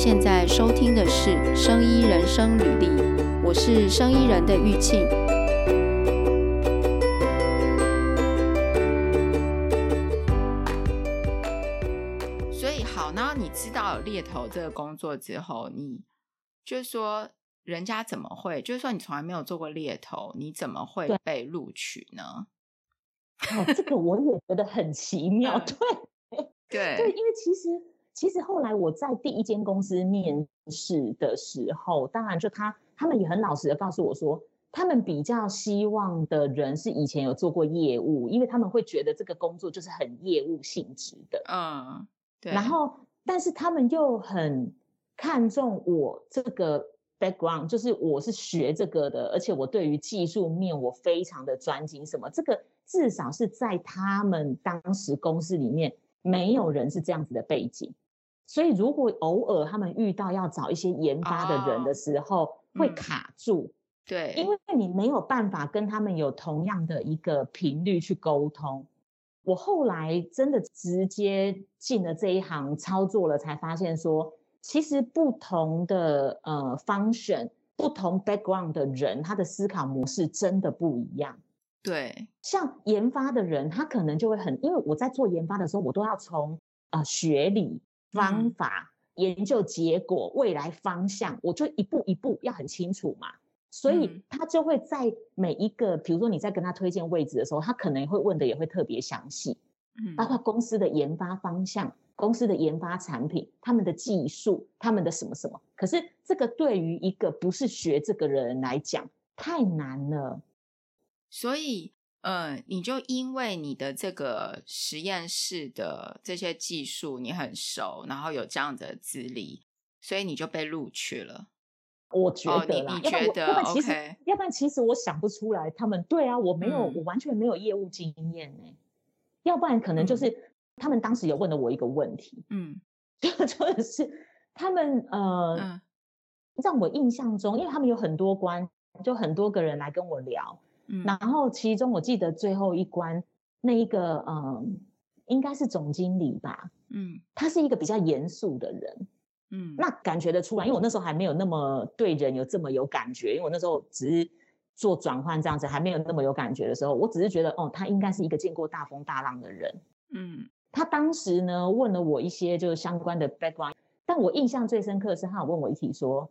现在收听的是《生医人生履历》，我是生医人的玉庆。所以好，然后你知道猎头这个工作之后，你就是说，人家怎么会？就是说，你从来没有做过猎头，你怎么会被录取呢？哦，这个我也觉得很奇妙。对对对，因为其实其实后来我在第一间公司面试的时候，当然就他他们也很老实的告诉我说，他们比较希望的人是以前有做过业务，因为他们会觉得这个工作就是很业务性质的。嗯，对。然后，但是他们又很看重我这个 background，就是我是学这个的，而且我对于技术面我非常的专精。什么这个？至少是在他们当时公司里面，没有人是这样子的背景，所以如果偶尔他们遇到要找一些研发的人的时候，哦、会卡住。对，因为你没有办法跟他们有同样的一个频率去沟通。我后来真的直接进了这一行操作了，才发现说，其实不同的呃 function、不同 background 的人，他的思考模式真的不一样。对，像研发的人，他可能就会很，因为我在做研发的时候，我都要从呃学理、方法、嗯、研究结果、未来方向，我就一步一步要很清楚嘛。所以他就会在每一个，比如说你在跟他推荐位置的时候，他可能会问的也会特别详细，嗯，包括公司的研发方向、公司的研发产品、他们的技术、他们的什么什么。可是这个对于一个不是学这个人来讲，太难了。所以，呃，你就因为你的这个实验室的这些技术你很熟，然后有这样的资历，所以你就被录取了。我觉得啦，哦、你，你觉得要不然其实要不然其实我想不出来，他们对啊，我没有、嗯，我完全没有业务经验呢。要不然可能就是、嗯、他们当时有问了我一个问题，嗯，就就是他们呃、嗯，让我印象中，因为他们有很多关，就很多个人来跟我聊。嗯、然后其中我记得最后一关那一个嗯，应该是总经理吧，嗯，他是一个比较严肃的人，嗯，那感觉得出来，因为我那时候还没有那么对人有这么有感觉，因为我那时候只是做转换这样子，还没有那么有感觉的时候，我只是觉得哦，他应该是一个见过大风大浪的人，嗯，他当时呢问了我一些就是相关的 background，但我印象最深刻的是他有问我一题说，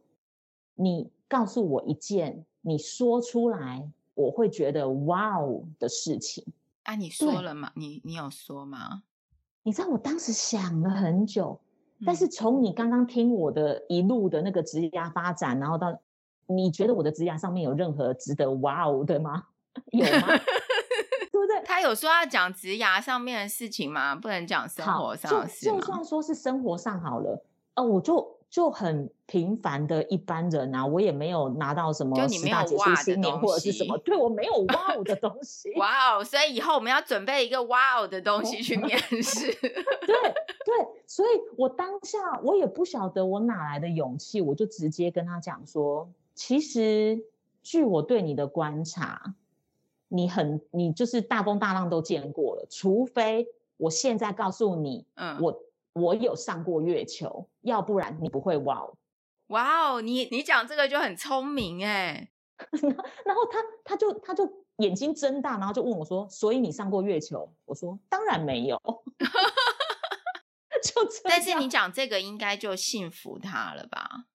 你告诉我一件你说出来。我会觉得哇哦的事情，啊，你说了吗？你你有说吗？你知道我当时想了很久，嗯、但是从你刚刚听我的一路的那个职涯发展，然后到你觉得我的职涯上面有任何值得哇哦的吗？有吗？对不对？他有说要讲职涯上面的事情吗？不能讲生活上的事就算说是生活上好了，哦，我就。就很平凡的一般人啊，我也没有拿到什么十大杰出青年或者是什么，对，我没有 哇哦的东西。哇哦，所以以后我们要准备一个哇哦的东西去面 试。对对，所以我当下我也不晓得我哪来的勇气，我就直接跟他讲说，其实据我对你的观察，你很你就是大风大浪都见过了，除非我现在告诉你，嗯，我。我有上过月球，要不然你不会哇哦，哇哦，你你讲这个就很聪明 哎，然后他他就他就眼睛睁大，然后就问我说：“所以你上过月球？”我说：“当然没有。”就这，但是你讲这个应该就信服他了吧？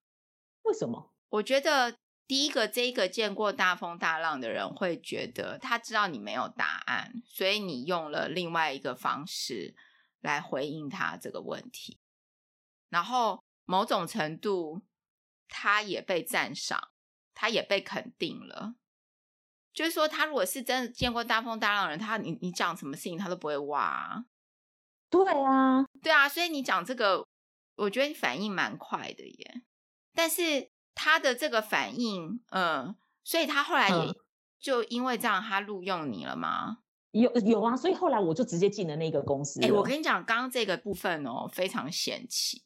为什么？我觉得第一个，这个见过大风大浪的人会觉得他知道你没有答案，所以你用了另外一个方式。来回应他这个问题，然后某种程度，他也被赞赏，他也被肯定了。就是说，他如果是真的见过大风大浪的人，他你你讲什么事情他都不会哇。对啊，对啊，所以你讲这个，我觉得你反应蛮快的耶。但是他的这个反应，嗯，所以他后来也就因为这样，他录用你了吗？有有啊，所以后来我就直接进了那个公司。哎、欸，我跟你讲，刚刚这个部分哦，非常神奇。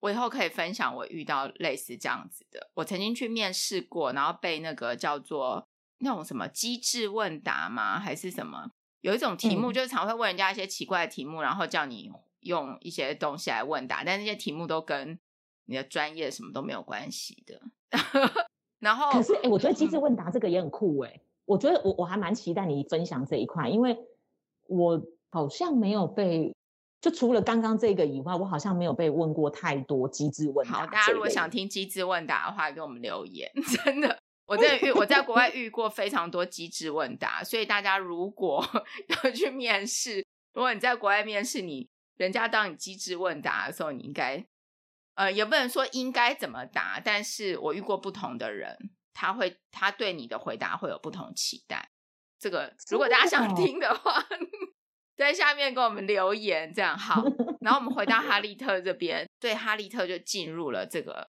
我以后可以分享我遇到类似这样子的。我曾经去面试过，然后被那个叫做那种什么机智问答吗？还是什么？有一种题目就是常会问人家一些奇怪的题目，嗯、然后叫你用一些东西来问答，但那些题目都跟你的专业什么都没有关系的。然后，可是哎、欸，我觉得机智问答这个也很酷哎、欸。我觉得我我还蛮期待你分享这一块，因为我好像没有被，就除了刚刚这个以外，我好像没有被问过太多机智问答。好，大家如果想听机智问答的话，给我们留言。真的，我在遇我在国外遇过非常多机智问答，所以大家如果 要去面试，如果你在国外面试，你人家当你机智问答的时候，你应该呃也不能说应该怎么答，但是我遇过不同的人。他会，他对你的回答会有不同期待。这个，如果大家想听的话，在下面给我们留言，这样好。然后我们回到哈利特这边，对，哈利特就进入了这个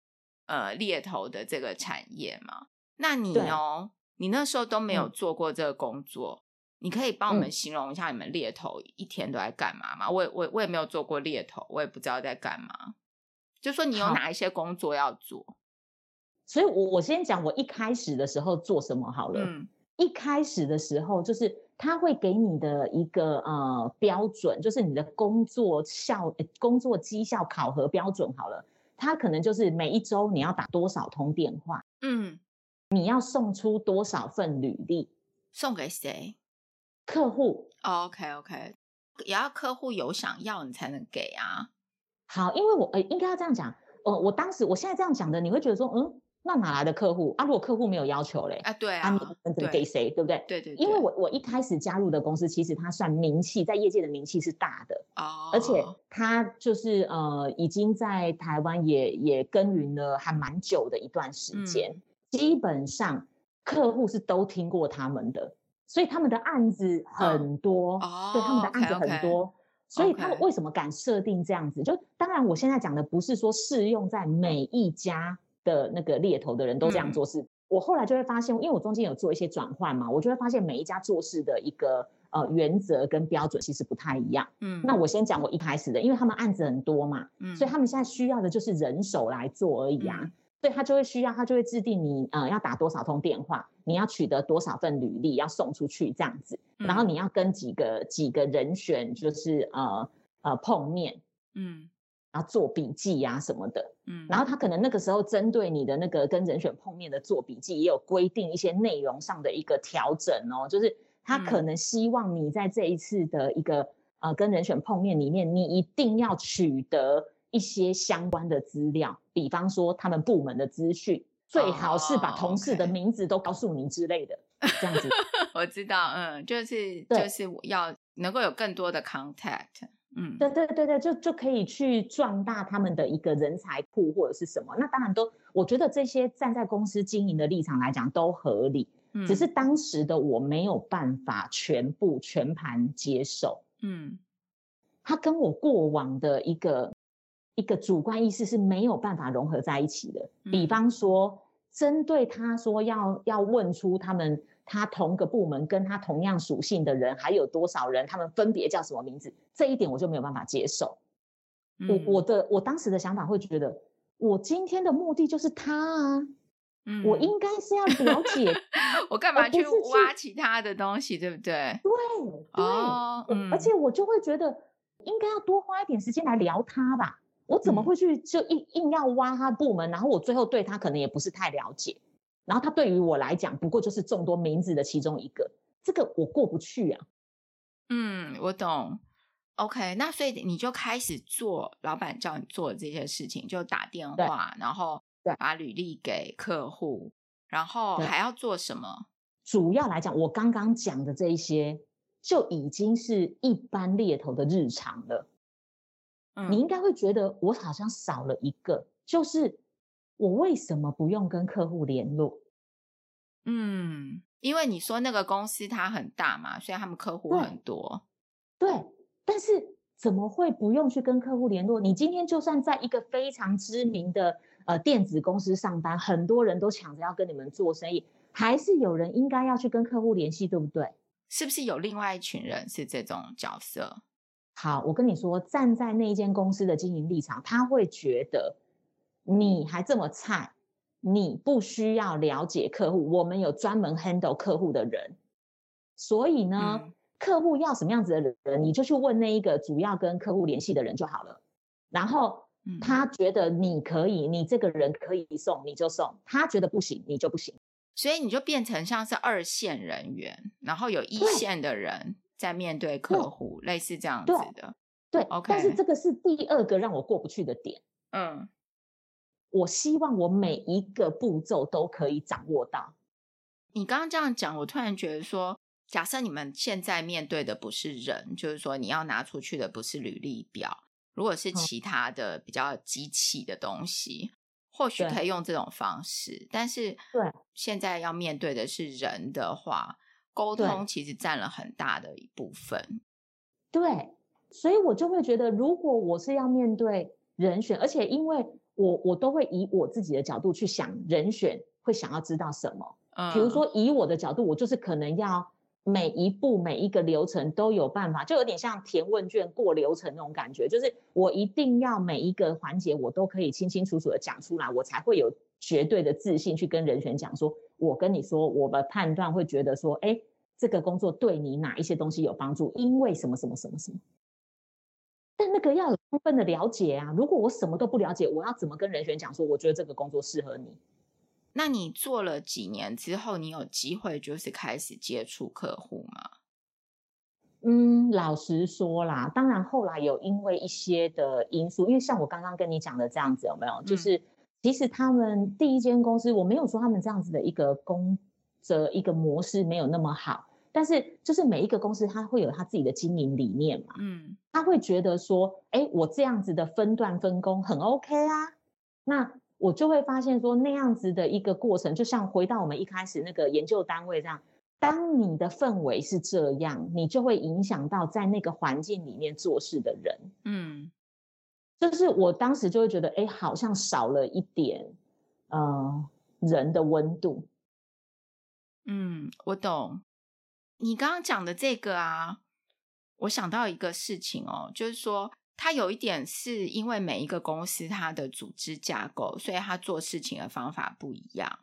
呃猎头的这个产业嘛。那你哦，你那时候都没有做过这个工作，嗯、你可以帮我们形容一下你们猎头一天都在干嘛吗？我我我也没有做过猎头，我也不知道在干嘛。就说你有哪一些工作要做？所以我，我我先讲我一开始的时候做什么好了。嗯，一开始的时候，就是他会给你的一个呃标准，就是你的工作效、工作绩效考核标准好了。他可能就是每一周你要打多少通电话，嗯，你要送出多少份履历，送给谁？客户。Oh, OK OK，也要客户有想要你才能给啊。好，因为我呃应该要这样讲，呃，我当时我现在这样讲的，你会觉得说，嗯。那哪来的客户啊？如果客户没有要求嘞？啊，对啊，你能给谁？对不对？对对。因为我我一开始加入的公司，其实它算名气，在业界的名气是大的哦，而且它就是呃，已经在台湾也也耕耘了还蛮久的一段时间，基本上客户是都听过他们的，所以他们的案子很多哦，对，他们的案子很多，所以他们为什么敢设定这样子？就当然，我现在讲的不是说适用在每一家。的那个猎头的人都这样做事，嗯、我后来就会发现，因为我中间有做一些转换嘛，我就会发现每一家做事的一个呃原则跟标准其实不太一样。嗯，那我先讲我一开始的，因为他们案子很多嘛，嗯，所以他们现在需要的就是人手来做而已啊，嗯、所以他就会需要，他就会制定你呃要打多少通电话，你要取得多少份履历要送出去这样子，然后你要跟几个几个人选就是呃呃碰面，嗯。然后做笔记呀、啊、什么的，嗯，然后他可能那个时候针对你的那个跟人选碰面的做笔记，也有规定一些内容上的一个调整哦，就是他可能希望你在这一次的一个呃跟人选碰面里面，你一定要取得一些相关的资料，比方说他们部门的资讯，最好是把同事的名字都告诉你之类的，哦 okay、这样子。我知道，嗯，就是就是我要能够有更多的 contact。嗯，对对对对，就就可以去壮大他们的一个人才库或者是什么，那当然都，我觉得这些站在公司经营的立场来讲都合理，嗯，只是当时的我没有办法全部全盘接受，嗯，他跟我过往的一个一个主观意识是没有办法融合在一起的，嗯，比方说针对他说要要问出他们。他同个部门跟他同样属性的人还有多少人？他们分别叫什么名字？这一点我就没有办法接受。嗯、我我的我当时的想法会觉得，我今天的目的就是他啊，嗯、我应该是要了解，我干嘛去挖其他的东西，对不对？对对，哦嗯、而且我就会觉得应该要多花一点时间来聊他吧。我怎么会去就硬硬要挖他部门？然后我最后对他可能也不是太了解。然后他对于我来讲，不过就是众多名字的其中一个，这个我过不去啊。嗯，我懂。OK，那所以你就开始做老板叫你做的这些事情，就打电话，然后把履历给客户，然后还要做什么？主要来讲，我刚刚讲的这一些就已经是一般猎头的日常了。嗯，你应该会觉得我好像少了一个，就是。我为什么不用跟客户联络？嗯，因为你说那个公司它很大嘛，所以他们客户很多。对，对，但是怎么会不用去跟客户联络？你今天就算在一个非常知名的呃电子公司上班，很多人都抢着要跟你们做生意，还是有人应该要去跟客户联系，对不对？是不是有另外一群人是这种角色？好，我跟你说，站在那一间公司的经营立场，他会觉得。你还这么菜，你不需要了解客户，我们有专门 handle 客户的人，所以呢，嗯、客户要什么样子的人，你就去问那一个主要跟客户联系的人就好了。然后嗯，他觉得你可以，你这个人可以送，你就送；他觉得不行，你就不行。所以你就变成像是二线人员，然后有一线的人在面对客户，类似这样子的。对，OK。但是这个是第二个让我过不去的点。嗯，我希望我每一个步骤都可以掌握到。你刚刚这样讲，我突然觉得说，假设你们现在面对的不是人，就是说你要拿出去的不是履历表，如果是其他的比较机器的东西。或许可以用这种方式，但是对现在要面对的是人的话，沟通其实占了很大的一部分。对，所以我就会觉得，如果我是要面对人选，而且因为我我都会以我自己的角度去想人选会想要知道什么，嗯，比如说以我的角度，我就是可能要。每一步每一个流程都有办法，就有点像填问卷过流程那种感觉，就是我一定要每一个环节我都可以清清楚楚的讲出来，我才会有绝对的自信去跟人选讲说，我跟你说，我的判断会觉得说，哎，这个工作对你哪一些东西有帮助，因为什么什么什么什么。但那个要有充分的了解啊，如果我什么都不了解，我要怎么跟人选讲说，我觉得这个工作适合你？那你做了几年之后，你有机会就是开始接触客户吗？嗯，老实说啦，当然后来有因为一些的因素，因为像我刚刚跟你讲的这样子，有没有？嗯、就是其实他们第一间公司，我没有说他们这样子的一个工的一个模式没有那么好，但是就是每一个公司他会有他自己的经营理念嘛，嗯，他会觉得说，哎，我这样子的分段分工很 OK 啊，那。我就会发现说，那样子的一个过程，就像回到我们一开始那个研究单位这样，当你的氛围是这样，你就会影响到在那个环境里面做事的人。嗯，就是我当时就会觉得，哎，好像少了一点，呃，人的温度。嗯，我懂。你刚刚讲的这个啊，我想到一个事情哦，就是说。他有一点是因为每一个公司它的组织架构，所以他做事情的方法不一样，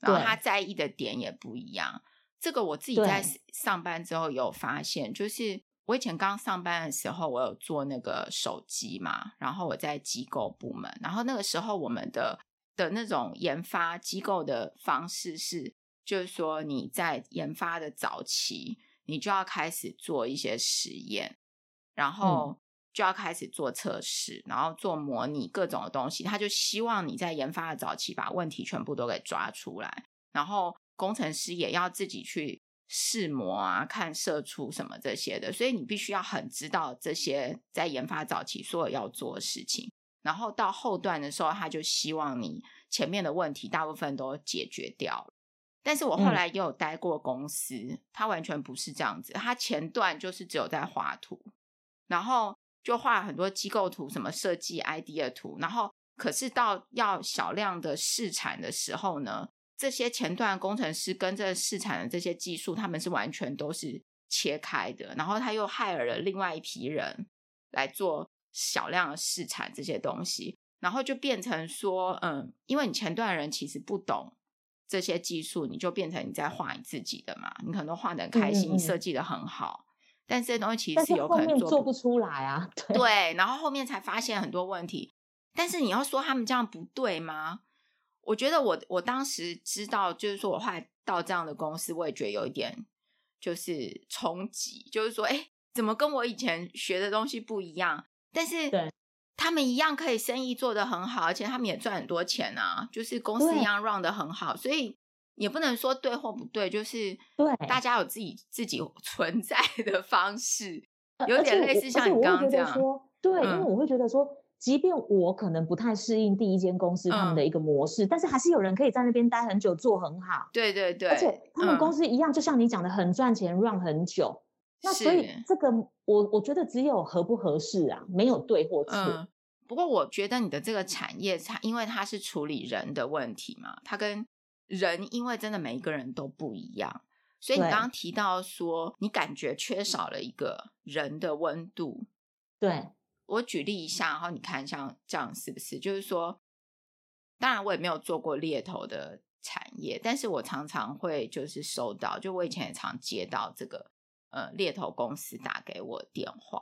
然后他在意的点也不一样。这个我自己在上班之后有发现，就是我以前刚上班的时候，我有做那个手机嘛，然后我在机构部门，然后那个时候我们的的那种研发机构的方式是，就是说你在研发的早期，你就要开始做一些实验，然后。嗯就要开始做测试，然后做模拟各种的东西。他就希望你在研发的早期把问题全部都给抓出来，然后工程师也要自己去试模啊，看射出什么这些的。所以你必须要很知道这些在研发早期所有要做的事情。然后到后段的时候，他就希望你前面的问题大部分都解决掉了。但是我后来也有待过公司，嗯，他完全不是这样子。他前段就是只有在画图，然后。就画很多机构图，什么设计 idea 图，然后可是到要小量的试产的时候呢，这些前段工程师跟这试产的这些技术，他们是完全都是切开的。然后他又 hire 了另外一批人来做小量的试产这些东西，然后就变成说，嗯，因为你前段人其实不懂这些技术，你就变成你在画你自己的嘛，你可能都画的很开心，嗯嗯嗯，设计的很好。但这些东西其实是有可能做不，做不出来啊，对，对，然后后面才发现很多问题。但是你要说他们这样不对吗？我觉得我我当时知道，就是说我后来到这样的公司，我也觉得有一点就是冲击，就是说，哎，怎么跟我以前学的东西不一样？但是对，他们一样可以生意做得很好，而且他们也赚很多钱啊，就是公司一样 run 得很好，所以。也不能说对或不对，就是对大家有自己自己存在 的方式，有点类似像你刚刚这样说。对，嗯，因为我会觉得说，即便我可能不太适应第一间公司他们的一个模式，嗯，但是还是有人可以在那边待很久，做很好。对对对，而且他们公司一样，就像你讲的，很赚钱，run 很久。那所以这个，我我觉得只有合不合适啊，没有对或错。嗯，不过我觉得你的这个产业，它因为它是处理人的问题嘛，它跟人因为真的每一个人都不一样，所以你刚刚提到说你感觉缺少了一个人的温度。对，我举例一下，然后你看像这样是不是？就是说，当然我也没有做过猎头的产业，但是我常常会就是收到，就我以前也常接到这个呃猎头公司打给我电话，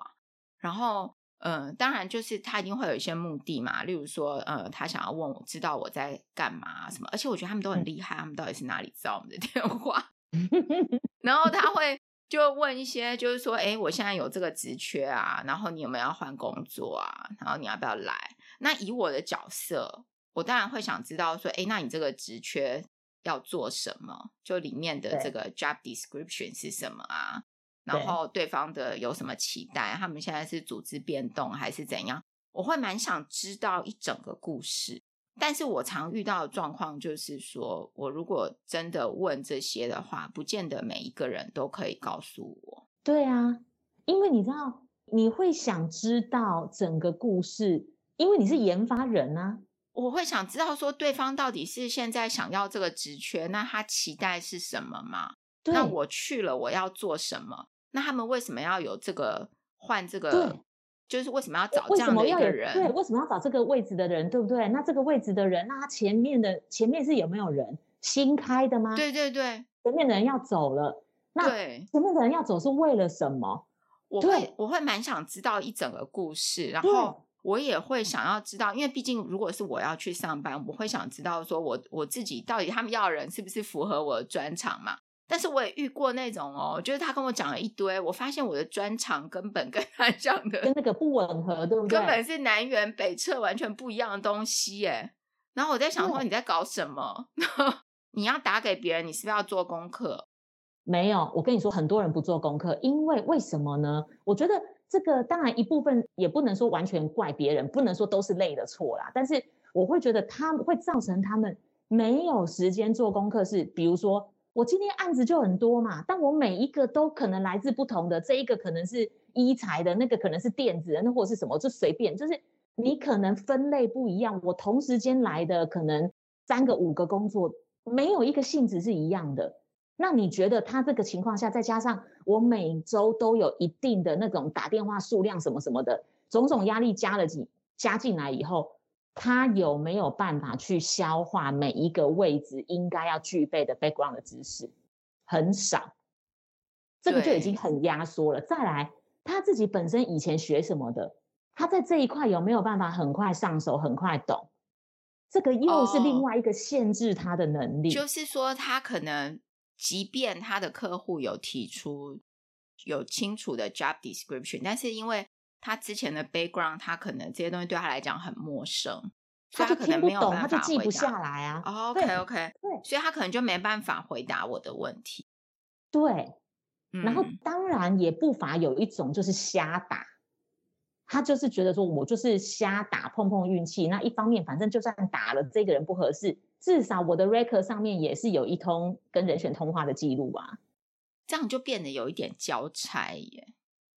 然后嗯、呃，当然就是他一定会有一些目的嘛，例如说，呃，他想要问我知道我在干嘛什么，而且我觉得他们都很厉害，他们到底是哪里知道我们的电话？然后他会就问一些，就是说，哎，我现在有这个职缺啊，然后你有没有要换工作啊？然后你要不要来？那以我的角色，我当然会想知道说，哎，那你这个职缺要做什么？就里面的这个 job description 是什么啊？然后对方的有什么期待？他们现在是组织变动还是怎样？我会蛮想知道一整个故事。但是我常遇到的状况就是说，我如果真的问这些的话，不见得每一个人都可以告诉我。对啊，因为你知道，你会想知道整个故事，因为你是研发人啊。我会想知道说，对方到底是现在想要这个职缺，那他期待是什么吗？对。那我去了，我要做什么？那他们为什么要有这个换这个？就是为什么要找这样的一个人？对，为什么要找这个位置的人？对不对？那这个位置的人，那他前面的前面是有没有人新开的吗？对对对，前面的人要走了，那前面的人要走是为了什么？我会我会蛮想知道一整个故事，然后我也会想要知道，因为毕竟如果是我要去上班，我会想知道说我我自己到底他们要的人是不是符合我的专长嘛？但是我也遇过那种哦，就是他跟我讲了一堆，我发现我的专长根本跟他 讲的跟那个不吻合，对不对？根本是南辕北辙，完全不一样的东西耶。然后我在想说，你在搞什么？你要打给别人，你是不是要做功课？没有，我跟你说，很多人不做功课，因为为什么呢？我觉得这个当然一部分也不能说完全怪别人，不能说都是累的错啦。但是我会觉得他会造成他们没有时间做功课，是比如说。我今天案子就很多嘛，但我每一个都可能来自不同的，这一个可能是医材的，那个可能是电子的，那或者是什么，就随便，就是你可能分类不一样，我同时间来的可能三个五个工作，没有一个性质是一样的。那你觉得他这个情况下，再加上我每周都有一定的那种打电话数量什么什么的，种种压力加了几加进来以后。他有没有办法去消化每一个位置应该要具备的 background 的知识？很少，这个就已经很压缩了。再来，他自己本身以前学什么的，他在这一块有没有办法很快上手、很快懂？这个又是另外一个限制他的能力。哦，就是说，他可能即便他的客户有提出有清楚的 job description，但是因为他之前的 background，他可能这些东西对他来讲很陌生，他就听不懂，他就记不下来啊。Oh, OK OK，对，所以他可能就没办法回答我的问题。对，然后当然也不乏有一种就是瞎打，他就是觉得说我就是瞎打碰碰运气。那一方面，反正就算打了这个人不合适，至少我的 record 上面也是有一通跟人选通话的记录啊。这样就变得有一点交差耶。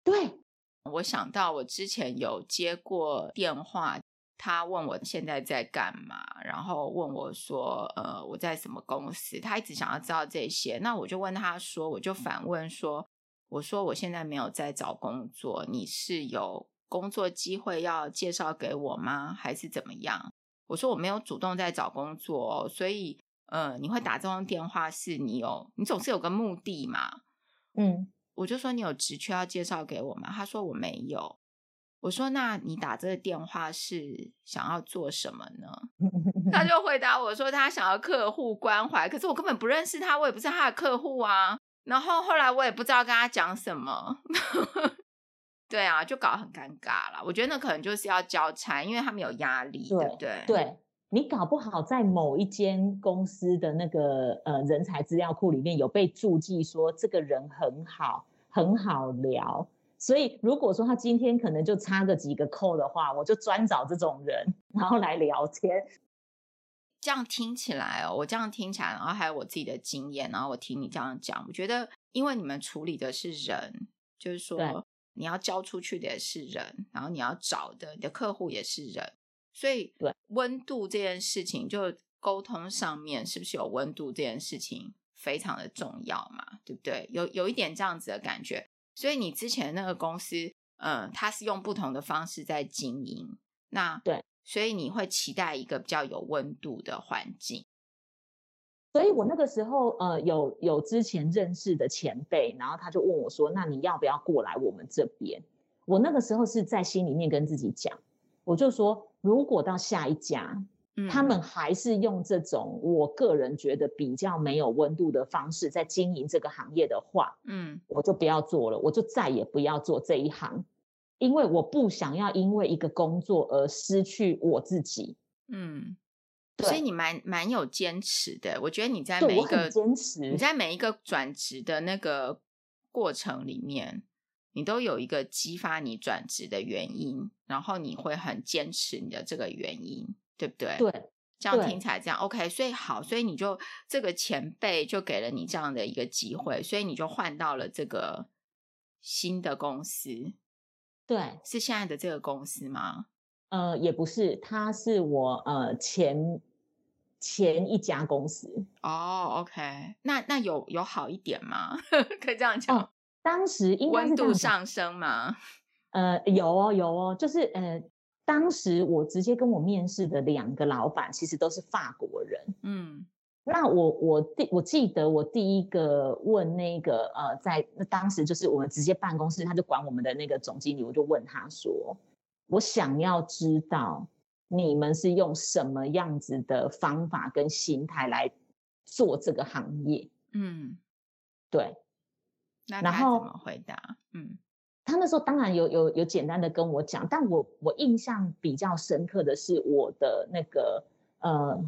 对。我想到我之前有接过电话，他问我现在在干嘛，然后问我说：“呃，我在什么公司？”他一直想要知道这些，那我就问他说：“我就反问说，我说我现在没有在找工作，你是有工作机会要介绍给我吗？还是怎么样？”我说我没有主动在找工作，所以呃，你会打这通电话是你有，你总是有个目的嘛，嗯。我就说，你有职缺要介绍给我吗？他说我没有。我说，那你打这个电话是想要做什么呢？他就回答我说他想要客户关怀，可是我根本不认识他，我也不是他的客户啊。然后后来我也不知道跟他讲什么，对啊，就搞得很尴尬了。我觉得那可能就是要交差，因为他们有压力，对，对不对？对。你搞不好在某一间公司的那个呃人才资料库里面有被注记说这个人很好，很好聊，所以如果说他今天可能就差个几个扣的话，我就专找这种人，然后来聊天。这样听起来哦，我这样听起来，然后还有我自己的经验，然后我听你这样讲，我觉得因为你们处理的是人，就是说你要交出去的也是人，然后你要找的你的客户也是人。所以，对温度这件事情，就沟通上面是不是有温度这件事情非常的重要嘛？对不对？有有一点这样子的感觉。所以你之前那个公司，嗯，它是用不同的方式在经营。那对，所以你会期待一个比较有温度的环境。所以我那个时候，呃，有有之前认识的前辈，然后他就问我说：“那你要不要过来我们这边？”我那个时候是在心里面跟自己讲，我就说，如果到下一家，嗯，他们还是用这种我个人觉得比较没有温度的方式在经营这个行业的话，嗯，我就不要做了，我就再也不要做这一行，因为我不想要因为一个工作而失去我自己。嗯，所以你蛮蛮有坚持的，我觉得你在每一个坚持，你在每一个转职的那个过程里面。你都有一个激发你转职的原因，然后你会很坚持你的这个原因，对不对？对，这样听起来这样 OK。所以好，所以你就这个前辈就给了你这样的一个机会，所以你就换到了这个新的公司。对，是现在的这个公司吗？呃，也不是，他是我呃前前一家公司。哦，OK，那那有有好一点吗？可以这样讲。哦当时应该是温度上升吗？呃，有哦，有哦，就是呃，当时我直接跟我面试的两个老板，其实都是法国人。嗯，那我我第我记得我第一个问那个呃，在那当时就是我们直接办公室，他就管我们的那个总经理，我就问他说，我想要知道你们是用什么样子的方法跟心态来做这个行业？嗯，对。那他怎么回答？嗯，他那时候当然有有有简单的跟我讲，但我我印象比较深刻的是我的那个呃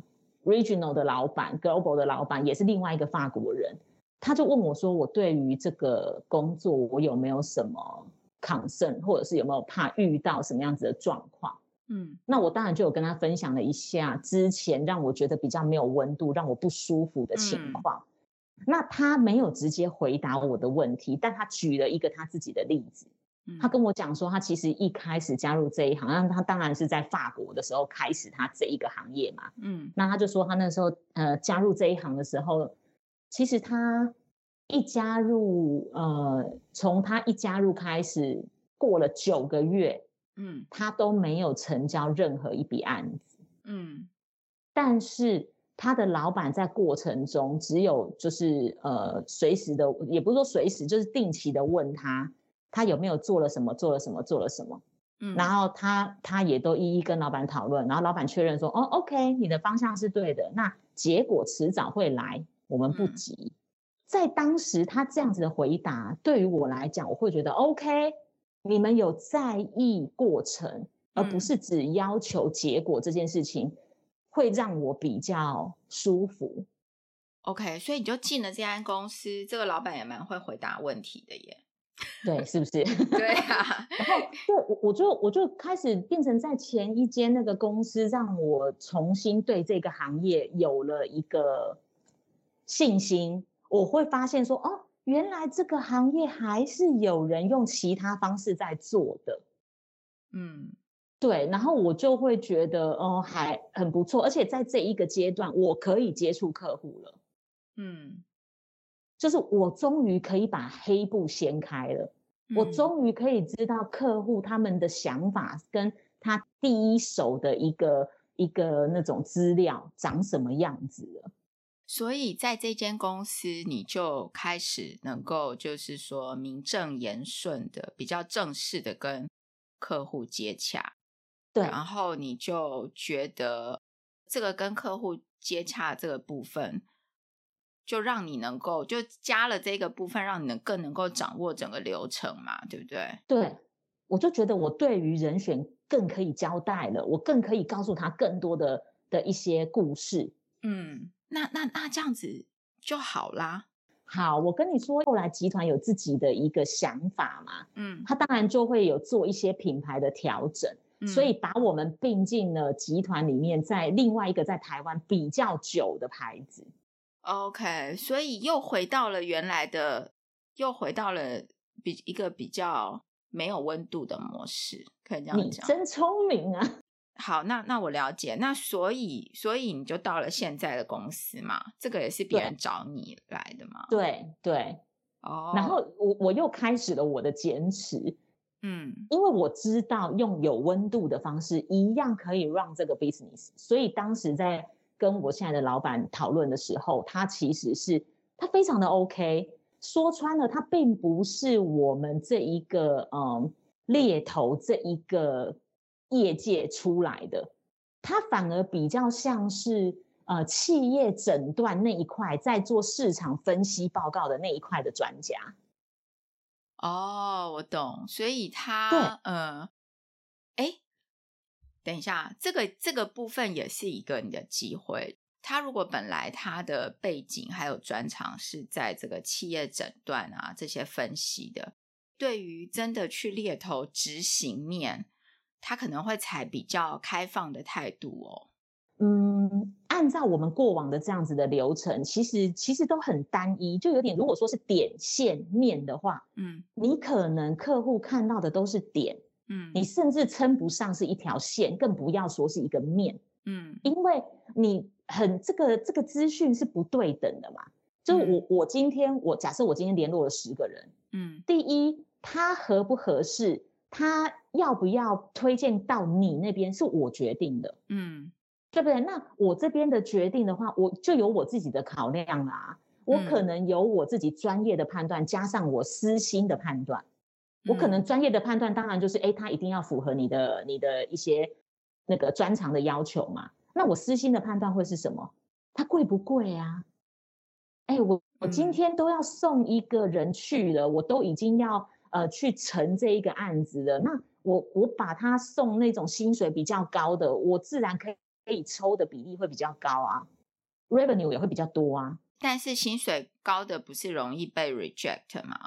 regional 的老板，global 的老板也是另外一个法国人，他就问我说，我对于这个工作我有没有什么 concern，或者是有没有怕遇到什么样子的状况？嗯，那我当然就有跟他分享了一下之前让我觉得比较没有温度、让我不舒服的情况。嗯那他没有直接回答我的问题，但他举了一个他自己的例子。他跟我讲说，他其实一开始加入这一行，那他当然是在法国的时候开始他这一个行业嘛。嗯，那他就说他那时候呃加入这一行的时候，其实他一加入呃从他一加入开始过了九个月，嗯，他都没有成交任何一笔案子。嗯，但是。他的老板在过程中只有就是呃随时的，也不是说随时，就是定期的问他，他有没有做了什么，做了什么，做了什么。嗯，然后他他也都一一跟老板讨论，然后老板确认说，哦，OK，你的方向是对的，那结果迟早会来，我们不急。嗯，在当时他这样子的回答，对于我来讲，我会觉得 OK，你们有在意过程，而不是只要求结果这件事情。会让我比较舒服，OK，所以你就进了这家公司，这个老板也蛮会回答问题的耶，对，是不是？对啊，然后对，我我就我就开始变成在前一间那个公司，让我重新对这个行业有了一个信心。我会发现说，哦，原来这个行业还是有人用其他方式在做的，嗯。对，然后我就会觉得哦，还很不错，而且在这一个阶段，我可以接触客户了，嗯，就是我终于可以把黑布掀开了，嗯，我终于可以知道客户他们的想法跟他第一手的一个一个那种资料长什么样子了。所以在这间公司，你就开始能够就是说名正言顺的、比较正式的跟客户接洽。对，然后你就觉得这个跟客户接洽这个部分，就让你能够就加了这个部分，让你能更能够掌握整个流程嘛，对不对？对，我就觉得我对于人选更可以交代了，我更可以告诉他更多的的一些故事。嗯，那那那这样子就好啦。好，我跟你说，后来集团有自己的一个想法嘛，嗯，他当然就会有做一些品牌的调整。所以把我们并进了集团里面，在另外一个在台湾比较久的牌子。OK，所以又回到了原来的，又回到了比一个比较没有温度的模式，可以这样讲。你真聪明啊！好，那那我了解。那所以所以你就到了现在的公司嘛？这个也是别人找你来的嘛？对对。哦。然后我我又开始了我的坚持。嗯，因为我知道用有温度的方式一样可以让这个 business，所以当时在跟我现在的老板讨论的时候，他其实是他非常的 OK。说穿了，他并不是我们这一个嗯猎头这一个业界出来的，他反而比较像是呃企业诊断那一块，在做市场分析报告的那一块的专家。哦，我懂，所以他对呃，哎，等一下，这个这个部分也是一个你的机会。他如果本来他的背景还有专长是在这个企业诊断啊这些分析的，对于真的去猎头执行面，他可能会采比较开放的态度哦。嗯，按照我们过往的这样子的流程，其实其实都很单一，就有点如果说是点线面的话，嗯，你可能客户看到的都是点，嗯，你甚至称不上是一条线，更不要说是一个面，嗯，因为你。很这个这个资讯是不对等的嘛？就我、嗯、我今天我假设我今天联络了十个人，嗯，第一他合不合适，他要不要推荐到你那边是我决定的，嗯，对不对？那我这边的决定的话，我就有我自己的考量啦，我可能有我自己专业的判断，嗯、加上我私心的判断，我可能专业的判断当然就是，哎，他一定要符合你的你的一些那个专长的要求嘛。那我私心的判断会是什么？它贵不贵啊？哎，我我今天都要送一个人去了，嗯、我都已经要呃去成这一个案子了。那我我把他送那种薪水比较高的，我自然可以可以抽的比例会比较高啊，revenue 也会比较多啊。但是薪水高的不是容易被 reject 吗？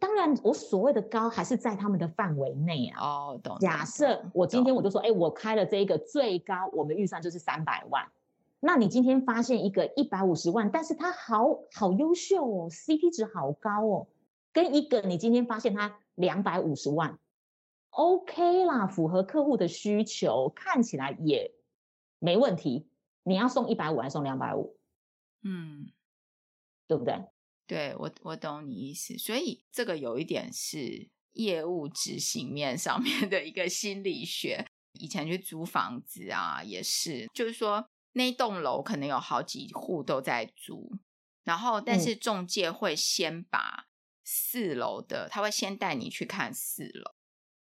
当然，我所谓的高还是在他们的范围内啊。哦，懂。假设我今天我就说，哎懂，我开了这一个最高，我们预算就是三百万。那你今天发现一个一百五十万，但是他好好优秀哦，CP 值好高哦，跟一个你今天发现他两百五十万，OK 啦，符合客户的需求，看起来也没问题。你要送一百五还是送两百五？嗯，对不对？对，我我懂你意思，所以这个有一点是业务执行面上 面的一个心理学。以前去租房子啊，也是，就是说那栋楼可能有好几户都在租，然后但是中介会先把四楼的，他会先带你去看四楼，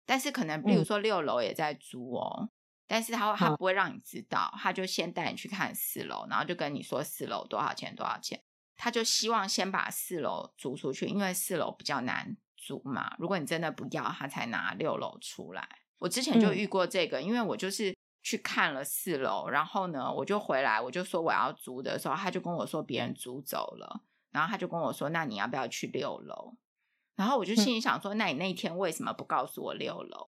但是可能比如说六楼也在租哦，但是他他不会让你知道，他就先带你去看四楼，然后就跟你说四楼多少钱多少钱。他就希望先把四楼租出去，因为四楼比较难租嘛。如果你真的不要，他才拿六楼出来。我之前就遇过这个，嗯、因为我就是去看了四楼，然后呢，我就回来，我就说我要租的时候，他就跟我说别人租走了，然后他就跟我说，那你要不要去六楼？然后我就心里想说，嗯、那你那一天为什么不告诉我六楼？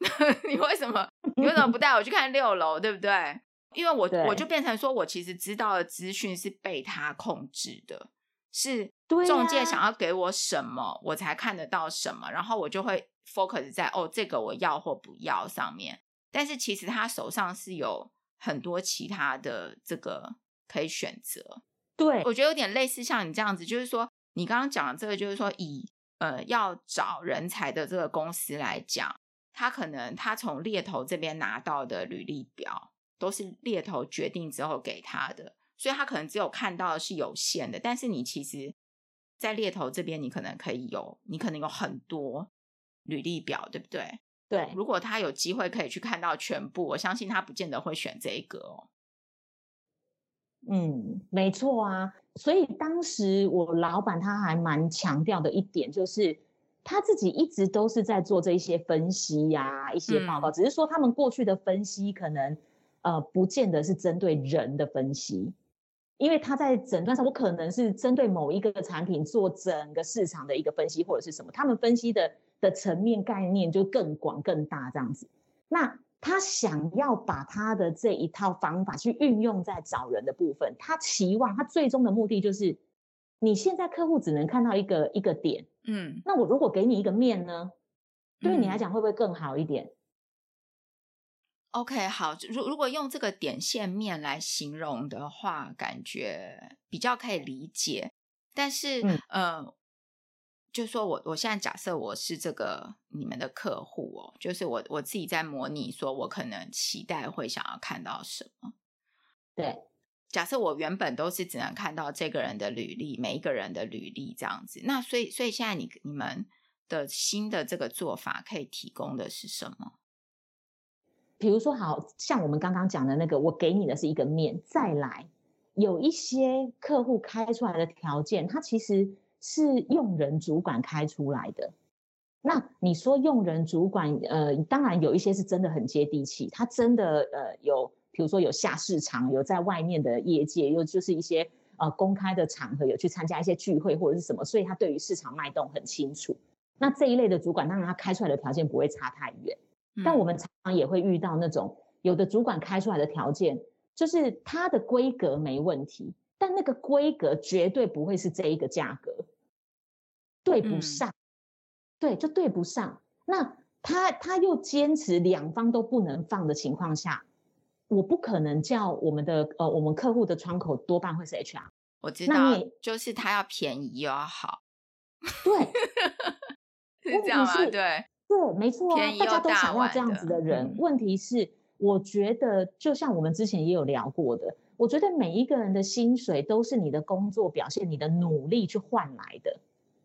你为什么 你为什么不带我去看六楼？对不对？因为我我就变成说，我其实知道的资讯是被他控制的，是中介想要给我什么，啊、我才看得到什么，然后我就会 focus 在哦，这个我要或不要上面。但是其实他手上是有很多其他的这个可以选择。对，我觉得有点类似像你这样子，就是说你刚刚讲的这个，就是说以呃要找人才的这个公司来讲，他可能他从猎头这边拿到的履历表。都是猎头决定之后给他的，所以他可能只有看到的是有限的。但是你其实，在猎头这边，你可能可以有，你可能有很多履历表，对不对？对。如果他有机会可以去看到全部，我相信他不见得会选这一个哦。嗯，没错啊。所以当时我老板他还蛮强调的一点，就是他自己一直都是在做这一些分析呀、啊，一些报告，嗯、只是说他们过去的分析可能。呃，不见得是针对人的分析，因为他在诊断上，我可能是针对某一个产品做整个市场的一个分析，或者是什么，他们分析的的层面概念就更广更大这样子。那他想要把他的这一套方法去运用在找人的部分，他期望他最终的目的就是，你现在客户只能看到一个一个点，嗯，那我如果给你一个面呢，对你来讲会不会更好一点？OK，好。如如果用这个点线面来形容的话，感觉比较可以理解。但是，嗯、呃，就说我我现在假设我是这个你们的客户哦，就是我我自己在模拟，说我可能期待会想要看到什么。对，假设我原本都是只能看到这个人的履历，每一个人的履历这样子。那所以，所以现在你你们的新的这个做法可以提供的是什么？比如说，好像我们刚刚讲的那个，我给你的是一个面，再来有一些客户开出来的条件，它其实是用人主管开出来的。那你说用人主管，呃，当然有一些是真的很接地气，他真的呃有，比如说有下市场，有在外面的业界，又就是一些呃公开的场合有去参加一些聚会或者是什么，所以他对于市场脉动很清楚。那这一类的主管，当然他开出来的条件不会差太远，嗯、但我们常常也会遇到那种有的主管开出来的条件，就是他的规格没问题，但那个规格绝对不会是这一个价格，对不上，嗯、对，就对不上。那他他又坚持两方都不能放的情况下，我不可能叫我们的呃我们客户的窗口多半会是 HR，我知道，就是他要便宜又要好，对。是这样吗？对对，没错啊，大家都想要这样子的人。嗯、问题是，我觉得就像我们之前也有聊过的，我觉得每一个人的薪水都是你的工作表现、你的努力去换来的。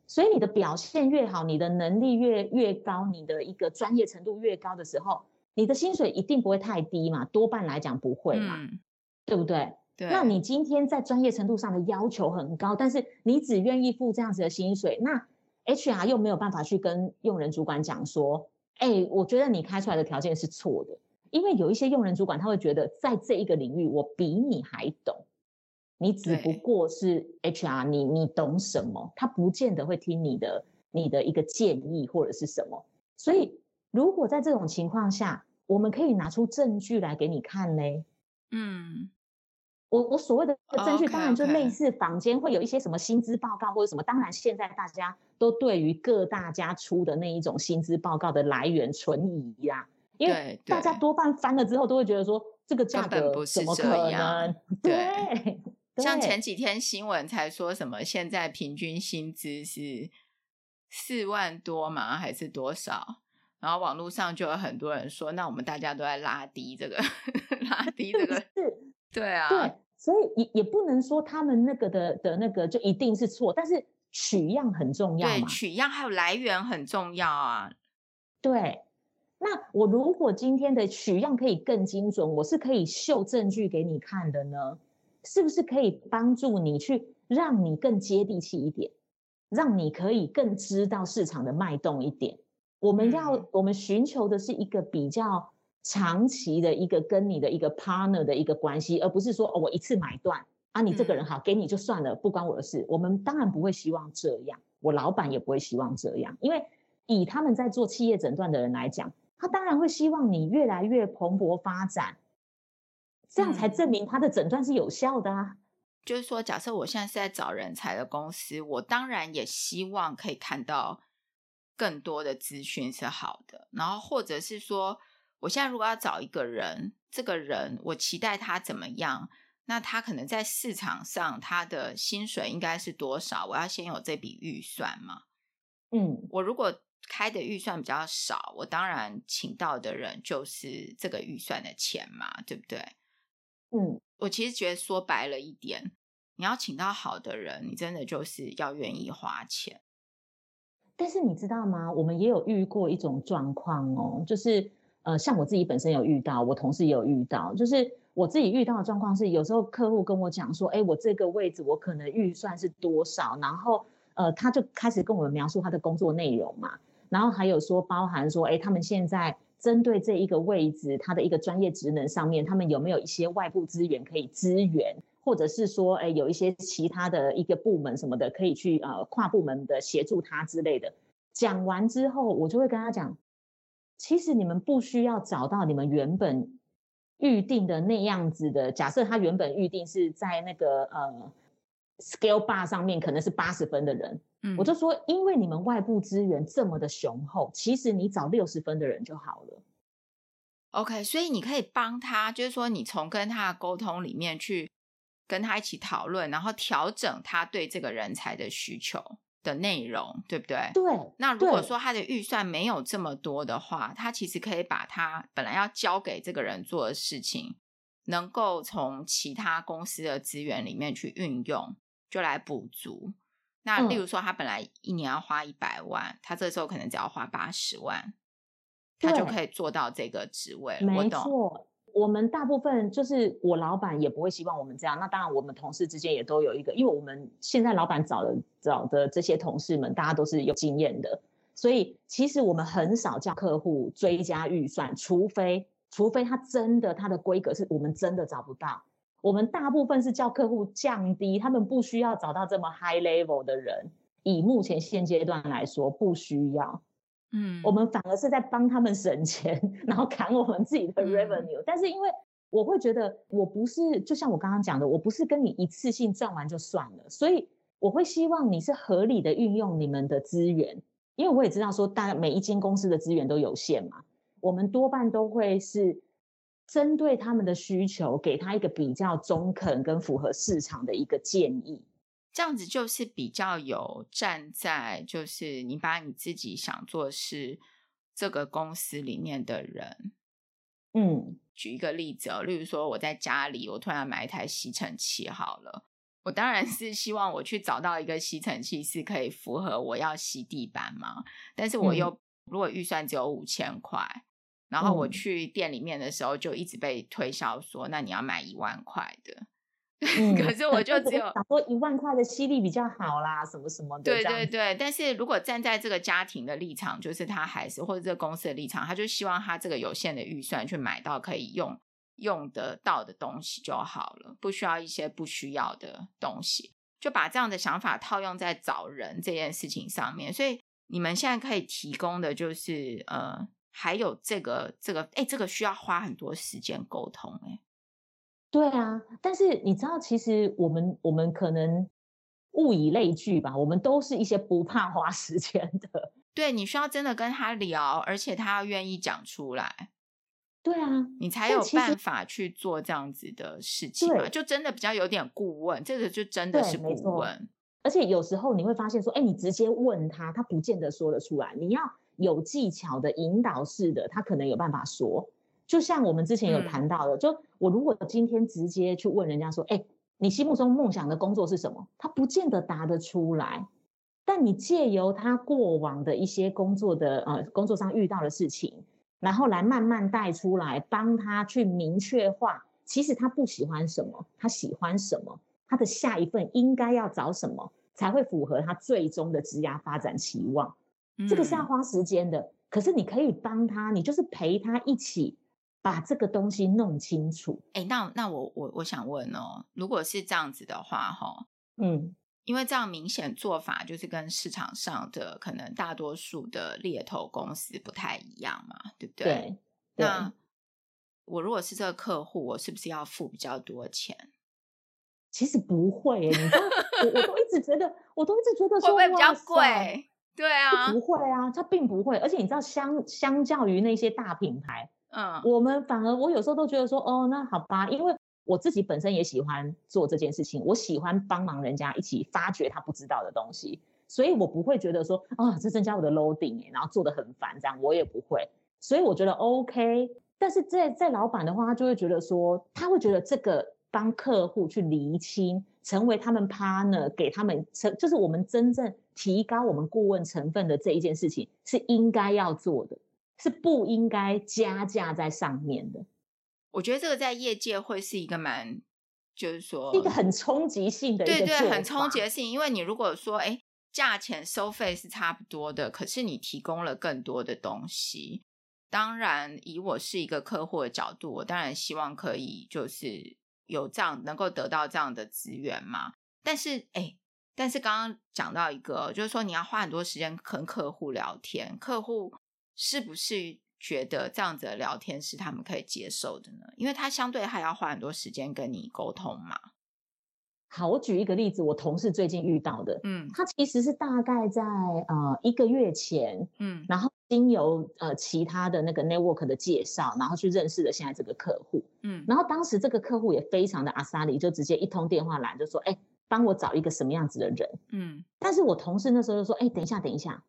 所以你的表现越好，你的能力越越高，你的一个专业程度越高的时候，你的薪水一定不会太低嘛，多半来讲不会嘛，嗯、对不对？对。那你今天在专业程度上的要求很高，但是你只愿意付这样子的薪水，那。HR 又没有办法去跟用人主管讲说，哎、欸，我觉得你开出来的条件是错的，因为有一些用人主管他会觉得，在这一个领域我比你还懂，你只不过是 HR，你你懂什么？他不见得会听你的你的一个建议或者是什么。所以如果在这种情况下，我们可以拿出证据来给你看嘞。嗯。我我所谓的证据，当然就类似坊间会有一些什么薪资报告或者什么。当然，现在大家都对于各大家出的那一种薪资报告的来源存疑呀，因为大家多半翻了之后都会觉得说，这个价格怎么可能？对，像前几天新闻才说什么，现在平均薪资是四万多吗？还是多少？然后网络上就有很多人说，那我们大家都在拉低这个，拉低这个，是对啊，对。所以也也不能说他们那个的的那个就一定是错，但是取样很重要嘛。对，取样还有来源很重要啊。对，那我如果今天的取样可以更精准，我是可以秀证据给你看的呢，是不是可以帮助你去让你更接地气一点，让你可以更知道市场的脉动一点？我们要、嗯、我们寻求的是一个比较。长期的一个跟你的一个 partner 的一个关系，而不是说哦，我一次买断啊，你这个人好，给你就算了，不关我的事。我们当然不会希望这样，我老板也不会希望这样，因为以他们在做企业诊断的人来讲，他当然会希望你越来越蓬勃发展，这样才证明他的诊断是有效的啊。就是说，假设我现在是在找人才的公司，我当然也希望可以看到更多的资讯是好的，然后或者是说。我现在如果要找一个人，这个人我期待他怎么样？那他可能在市场上他的薪水应该是多少？我要先有这笔预算嘛。嗯，我如果开的预算比较少，我当然请到的人就是这个预算的钱嘛，对不对？嗯，我其实觉得说白了一点，你要请到好的人，你真的就是要愿意花钱。但是你知道吗？我们也有遇过一种状况哦，就是。呃，像我自己本身有遇到，我同事也有遇到，就是我自己遇到的状况是，有时候客户跟我讲说，哎，我这个位置我可能预算是多少，然后呃，他就开始跟我们描述他的工作内容嘛，然后还有说包含说，哎，他们现在针对这一个位置，他的一个专业职能上面，他们有没有一些外部资源可以支援，或者是说，哎，有一些其他的一个部门什么的可以去呃跨部门的协助他之类的。讲完之后，我就会跟他讲。其实你们不需要找到你们原本预定的那样子的。假设他原本预定是在那个呃 scale bar 上面，可能是八十分的人。嗯，我就说，因为你们外部资源这么的雄厚，其实你找六十分的人就好了。OK，所以你可以帮他，就是说你从跟他的沟通里面去跟他一起讨论，然后调整他对这个人才的需求。的内容对不对？对。那如果说他的预算没有这么多的话，他其实可以把他本来要交给这个人做的事情，能够从其他公司的资源里面去运用，就来补足。那例如说，他本来一年要花一百万，嗯、他这时候可能只要花八十万，他就可以做到这个职位。没错，我，们大部分就是我老板也不会希望我们这样。那当然，我们同事之间也都有一个，因为我们现在老板找的找的这些同事们，大家都是有经验的，所以其实我们很少叫客户追加预算，除非除非他真的他的规格是我们真的找不到。我们大部分是叫客户降低，他们不需要找到这么 high level 的人。以目前现阶段来说，不需要。嗯，我们反而是在帮他们省钱，然后砍我们自己的 revenue。嗯。但是因为我会觉得，我不是就像我刚刚讲的，我不是跟你一次性赚完就算了，所以我会希望你是合理的运用你们的资源，因为我也知道说，大家每一间公司的资源都有限嘛，我们多半都会是。针对他们的需求，给他一个比较中肯跟符合市场的一个建议，这样子就是比较有站在，就是你把你自己想做是这个公司里面的人，嗯，举一个例子哦，例如说我在家里，我突然买一台吸尘器好了，我当然 是希望我去找到一个吸尘器是可以符合我要吸地板嘛，但是我又、嗯、如果预算只有五千块。然后我去店里面的时候，就一直被推销说，那你要买一万块的。嗯、可是我就只有想说一万块的吸力比较好啦，什么什么的。对对对，但是如果站在这个家庭的立场，就是他还是或者这个公司的立场，他就希望他这个有限的预算去买到可以用用得到的东西就好了，不需要一些不需要的东西。就把这样的想法套用在找人这件事情上面。所以你们现在可以提供的就是呃。还有这个这个，哎，这个需要花很多时间沟通，哎，对啊。但是你知道，其实我们我们可能物以类聚吧，我们都是一些不怕花时间的。对，你需要真的跟他聊，而且他要愿意讲出来。对啊，你才有办法去做这样子的事情嘛。就真的比较有点顾问，这个就真的是顾问。而且有时候你会发现说，哎，你直接问他，他不见得说得出来。你要。有技巧的引导式的，他可能有办法说。就像我们之前有谈到的，嗯、就我如果今天直接去问人家说：“哎、欸，你心目中梦想的工作是什么？”他不见得答得出来。但你借由他过往的一些工作的呃工作上遇到的事情，然后来慢慢带出来，帮他去明确化，其实他不喜欢什么，他喜欢什么，他的下一份应该要找什么，才会符合他最终的职涯发展期望。这个是要花时间的，嗯、可是你可以帮他，你就是陪他一起把这个东西弄清楚。哎，那那我我我想问哦，如果是这样子的话，哈，嗯，因为这样明显做法就是跟市场上的可能大多数的猎头公司不太一样嘛，对不对？对。对，那我如果是这个客户，我是不是要付比较多钱？其实不会，你知道，我我都一直觉得，我都一直觉得说会不会比较贵？对啊，不会啊，它并不会，而且你知道相，相相较于那些大品牌，嗯，我们反而我有时候都觉得说，哦，那好吧，因为我自己本身也喜欢做这件事情，我喜欢帮忙人家一起发掘他不知道的东西，所以我不会觉得说，啊，这增加我的 loading，然后做得很烦，这样我也不会，所以我觉得 OK，但是在在老板的话，他就会觉得说，他会觉得这个帮客户去厘清，成为他们 partner，给他们成，就是我们真正。提高我们顾问成分的这一件事情是应该要做的，是不应该加价在上面的。我觉得这个在业界会是一个蛮，就是说一个很冲击性的一个，对对，很冲击的性。因为你如果说，哎，价钱收费是差不多的，可是你提供了更多的东西，当然以我是一个客户的角度，我当然希望可以就是有这样能够得到这样的资源嘛。但是，哎。但是刚刚讲到一个，就是说你要花很多时间跟客户聊天，客户是不是觉得这样子的聊天是他们可以接受的呢？因为他相对还要花很多时间跟你沟通嘛。好，我举一个例子，我同事最近遇到的，嗯，他其实是大概在呃一个月前，嗯，然后经由呃其他的那个 network 的介绍，然后去认识了现在这个客户，嗯，然后当时这个客户也非常的阿莎力，就直接一通电话来就说，哎。帮我找一个什么样子的人，嗯，但是我同事那时候就说，哎，等一下，等一下，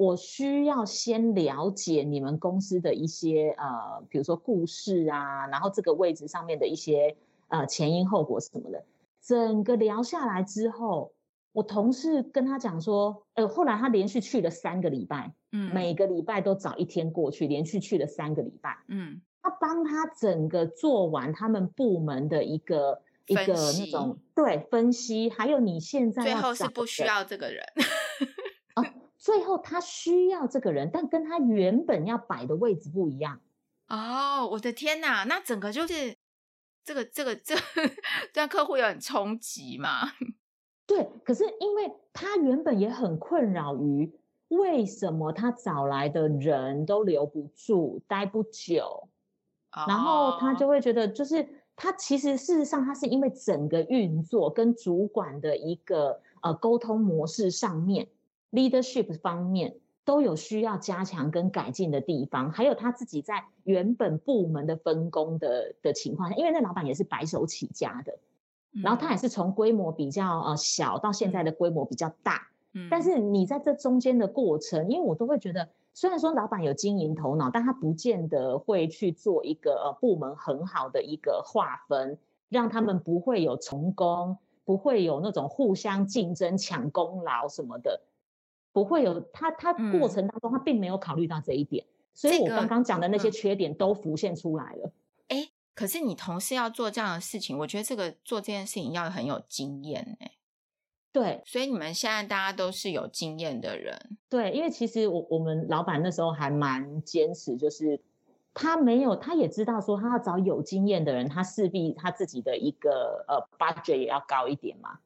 我需要先了解你们公司的一些呃，比如说故事啊，然后这个位置上面的一些呃前因后果什么的。整个聊下来之后，我同事跟他讲说，呃，后来他连续去了三个礼拜，嗯，每个礼拜都早一天过去，连续去了三个礼拜，嗯，他帮他整个做完他们部门的一个一个那种对分析，还有你现在最后是不需要这个人，哦，最后他需要这个人，但跟他原本要摆的位置不一样。哦，我的天哪，那整个就是这个这个这个，让客户有很冲击嘛？对，可是因为他原本也很困扰于为什么他找来的人都留不住，待不久，哦、然后他就会觉得，就是他其实事实上他是因为整个运作跟主管的一个呃沟通模式上面，leadership 方面都有需要加强跟改进的地方，还有他自己在原本部门的分工的的情况下，因为那老板也是白手起家的。然后他也是从规模比较呃小到现在的规模比较大，嗯，但是你在这中间的过程，因为我都会觉得，虽然说老板有经营头脑，但他不见得会去做一个呃部门很好的一个划分，让他们不会有重工，不会有那种互相竞争抢功劳什么的，不会有他他过程当中他并没有考虑到这一点，所以我刚刚讲的那些缺点都浮现出来了。哎可是你同事要做这样的事情，我觉得这个做这件事情要很有经验哎。对，所以你们现在大家都是有经验的人。对，因为其实我我们老板那时候还蛮坚持，就是他没有，他也知道说他要找有经验的人，他势必他自己的一个呃 budget 也要高一点嘛。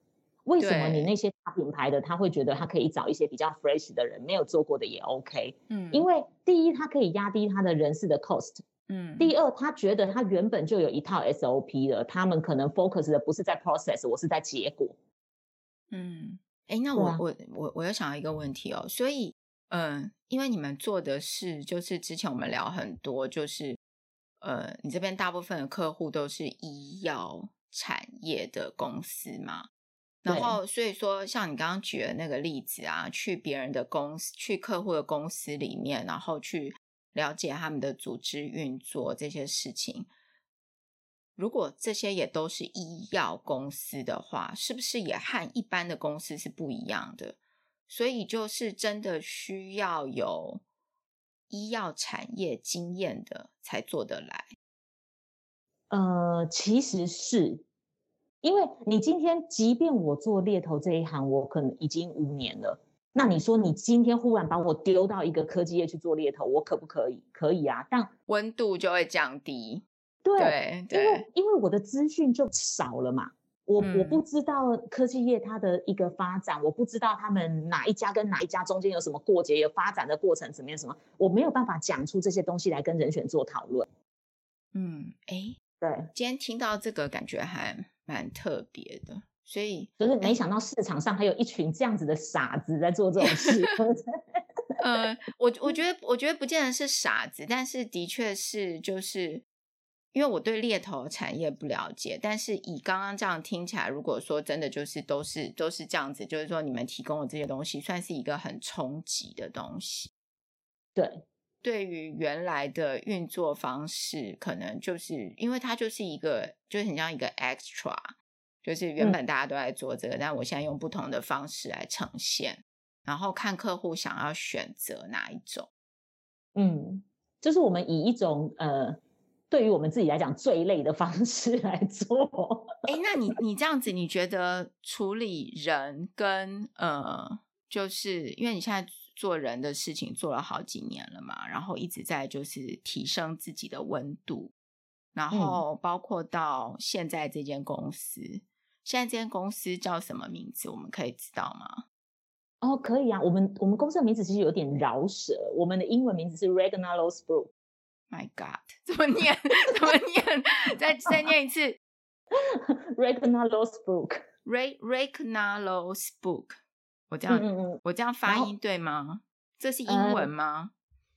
为什么你那些大品牌的他会觉得他可以找一些比较 fresh 的人，没有做过的也 OK？嗯，因为第一，他可以压低他的人事的 cost。嗯，第二，他觉得他原本就有一套 SOP 了，他们可能 focus 的不是在 process，我是在结果。嗯，哎，那我、啊、我我我又想到一个问题哦，所以，嗯、呃，因为你们做的事，就是之前我们聊很多，就是，呃，你这边大部分的客户都是医药产业的公司嘛，然后所以说，像你刚刚举的那个例子啊，去别人的公司，去客户的公司里面，然后去。了解他们的组织运作这些事情，如果这些也都是医药公司的话，是不是也和一般的公司是不一样的？所以就是真的需要有医药产业经验的才做得来。呃，其实是因为你今天，即便我做猎头这一行，我可能已经五年了。那你说，你今天忽然把我丢到一个科技业去做猎头，我可不可以？可以啊，但温度就会降低。对，对，因为因为我的资讯就少了嘛，我、嗯、我不知道科技业它的一个发展，我不知道他们哪一家跟哪一家中间有什么过节，有发展的过程怎么样什么，我没有办法讲出这些东西来跟人选做讨论。嗯，哎，对，今天听到这个感觉还蛮特别的。所以就是没想到市场上还有一群这样子的傻子在做这种事。呃，我我 觉得我觉得不见得是傻子，但是的确是就是因为我对猎头产业不了解，但是以刚刚这样听起来，如果说真的就是都是都是这样子，就是说你们提供的这些东西算是一个很冲击的东西。对，对于原来的运作方式，可能就是因为它就是一个就是很像一个 extra。就是原本大家都在做这个，嗯、但我现在用不同的方式来呈现，然后看客户想要选择哪一种。嗯，就是我们以一种呃，对于我们自己来讲最累的方式来做。哎，那你 你这样子，你觉得处理人跟呃，就是因为你现在做人的事情做了好几年了嘛，然后一直在就是提升自己的温度，然后包括到现在这间公司。嗯现在这间公司叫什么名字？我们可以知道吗？哦，可以啊。我们我们公司的名字其实有点饶舌。我们的英文名字是 Regnalos Brook。My God，怎么念？怎么念？再再念一次。Regnalos Brook。Reg Regnalos Brook。我这样，嗯嗯我这样发音对吗？这是英文吗？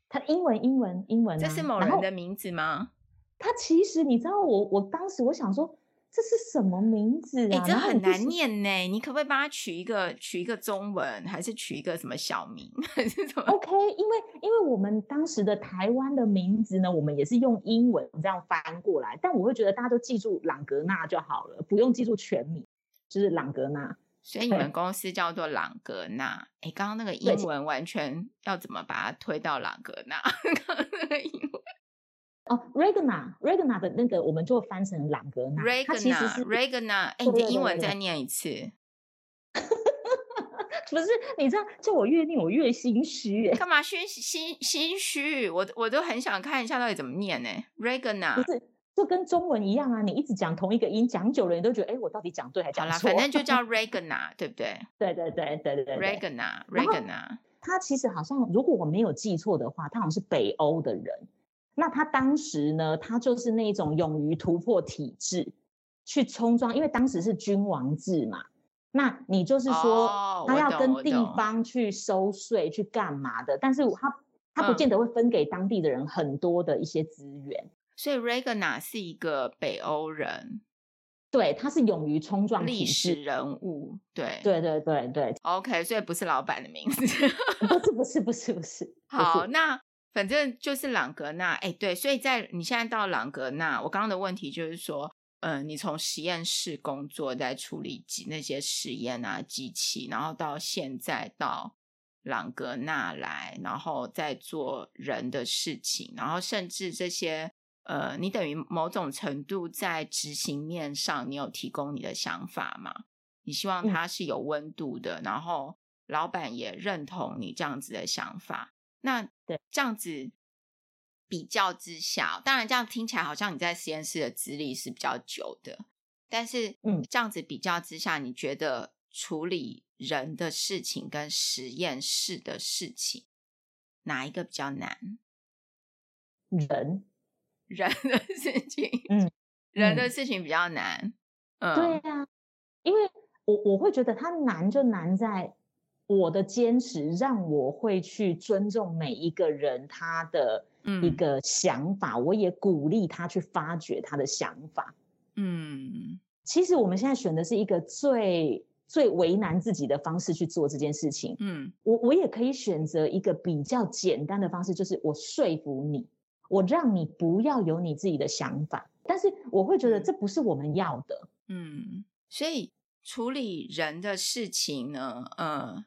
它英文，英文，英文。这是某人的名字吗？他其实，你知道我，我当时我想说。这是什么名字啊？哎，这很难念呢。你可不可以帮他取一个取一个中文，还是取一个什么小名，还是什么？OK，因为因为我们当时的台湾的名字呢，我们也是用英文这样翻过来，但我会觉得大家都记住朗格纳就好了，不用记住全名，就是朗格纳。所以你们公司叫做朗格纳。哎，刚刚那个英文完全要怎么把它推到朗格纳？刚刚那个英文哦，Regna，Regna 的那个我们就翻成朗格纳。Regna，Regna，哎，你的英文再念一次。不是，你这样叫我越念我越心虚。干嘛心心心虚？我我都很想看一下到底怎么念呢？Regna。不是。就跟中文一样啊，你一直讲同一个音，讲久了你都觉得，哎，我到底讲对还是讲错？好啦，反正就叫 Regana，对不对？对对对对对对。，Regana，Regana。他其实好像，如果我没有记错的话，他好像是北欧的人。那他当时呢，他就是那种勇于突破体制，去冲撞，因为当时是君王制嘛。那你就是说，他要跟地方去收税，去干嘛的？但是他他不见得会分给当地的人很多的一些资源。所以 Regna 是一个北欧人，对，他是勇于冲撞历史人物，对，对对对对。OK，所以不是老板的名字，不是不是不是不是。好，那反正就是朗格纳，哎，对，所以在你现在到朗格纳，我刚刚的问题就是说，嗯、呃，你从实验室工作在处理机那些实验啊机器，然后到现在到朗格纳来，然后再做人的事情，然后甚至这些。呃，你等于某种程度在执行面上，你有提供你的想法吗？你希望它是有温度的，嗯、然后老板也认同你这样子的想法。那对这样子比较之下，当然这样听起来好像你在实验室的资历是比较久的，但是嗯，这样子比较之下，你觉得处理人的事情跟实验室的事情哪一个比较难？人。人的 事情，嗯，人的事情比较难，嗯，对呀、啊，因为我我会觉得它难就难在我的坚持，让我会去尊重每一个人他的一个想法，嗯、我也鼓励他去发掘他的想法，嗯，其实我们现在选的是一个最最为难自己的方式去做这件事情，嗯，我我也可以选择一个比较简单的方式，就是我说服你。我让你不要有你自己的想法，但是我会觉得这不是我们要的。嗯，所以处理人的事情呢，呃，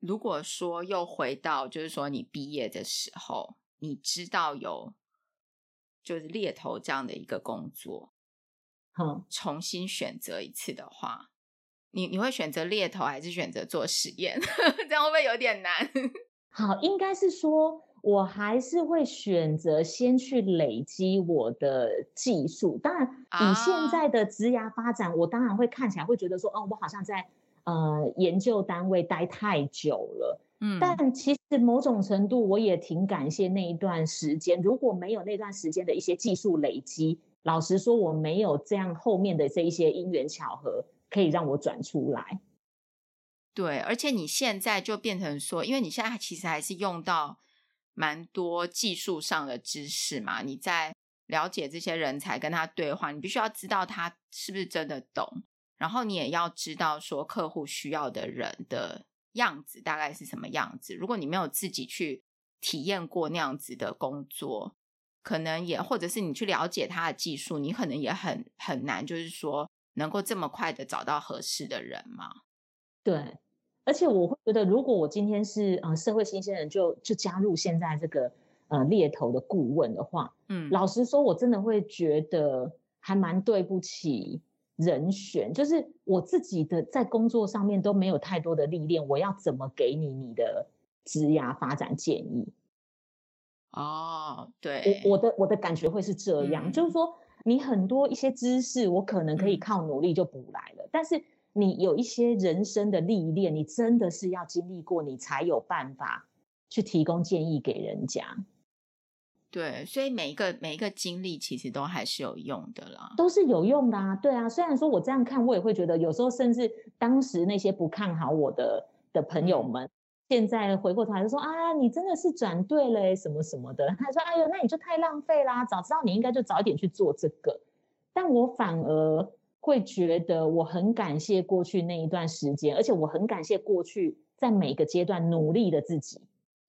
如果说又回到就是说你毕业的时候，你知道有就是猎头这样的一个工作，嗯，重新选择一次的话，你你会选择猎头还是选择做实验？这样会不会有点难？好，应该是说。我还是会选择先去累积我的技术。当然，以现在的职涯发展，我当然会看起来会觉得说，哦，我好像在呃研究单位待太久了。嗯，但其实某种程度，我也挺感谢那一段时间。如果没有那段时间的一些技术累积，老实说，我没有这样后面的这一些因缘巧合，可以让我转出来。对，而且你现在就变成说，因为你现在其实还是用到。蛮多技术上的知识嘛，你在了解这些人才跟他对话，你必须要知道他是不是真的懂，然后你也要知道说客户需要的人的样子大概是什么样子。如果你没有自己去体验过那样子的工作，可能也或者是你去了解他的技术，你可能也很很难，就是说能够这么快的找到合适的人嘛。对。而且我会觉得，如果我今天是呃社会新鲜人就，就就加入现在这个呃猎头的顾问的话，嗯，老实说，我真的会觉得还蛮对不起人选，就是我自己的在工作上面都没有太多的历练，我要怎么给你你的职涯发展建议？哦，对，我我的我的感觉会是这样，嗯，就是说你很多一些知识，我可能可以靠努力就补来了，嗯，但是。你有一些人生的历练，你真的是要经历过，你才有办法去提供建议给人家。对，所以每一个每一个经历其实都还是有用的啦，都是有用的啊。对啊，虽然说我这样看，我也会觉得有时候，甚至当时那些不看好我的的朋友们，嗯、现在回过头来就说啊，你真的是转对了，什么什么的。他说，哎呦，那你就太浪费啦，早知道你应该就早一点去做这个。但我反而。会觉得我很感谢过去那一段时间，而且我很感谢过去在每个阶段努力的自己，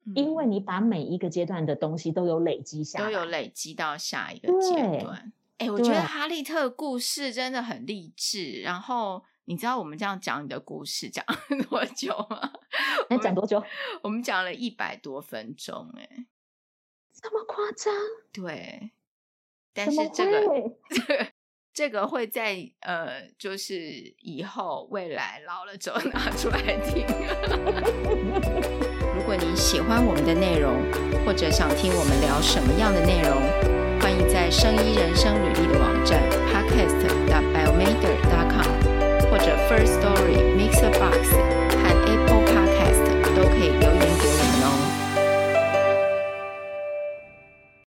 嗯，因为你把每一个阶段的东西都有累积下来，都有累积到下一个阶段。哎，我觉得哈利特故事真的很励志，然后你知道我们这样讲你的故事 讲多久吗？能讲多久？我们讲了一百多分钟，哎，这么夸张？对，但是这个这个 这个会在呃，就是以后未来老了之后拿出来听。如果你喜欢我们的内容，或者想听我们聊什么样的内容，欢迎在声医人生履历的网站，podcast dot biomaker dot com 或者 first story Mixerbox 和 apple podcast 都可以留。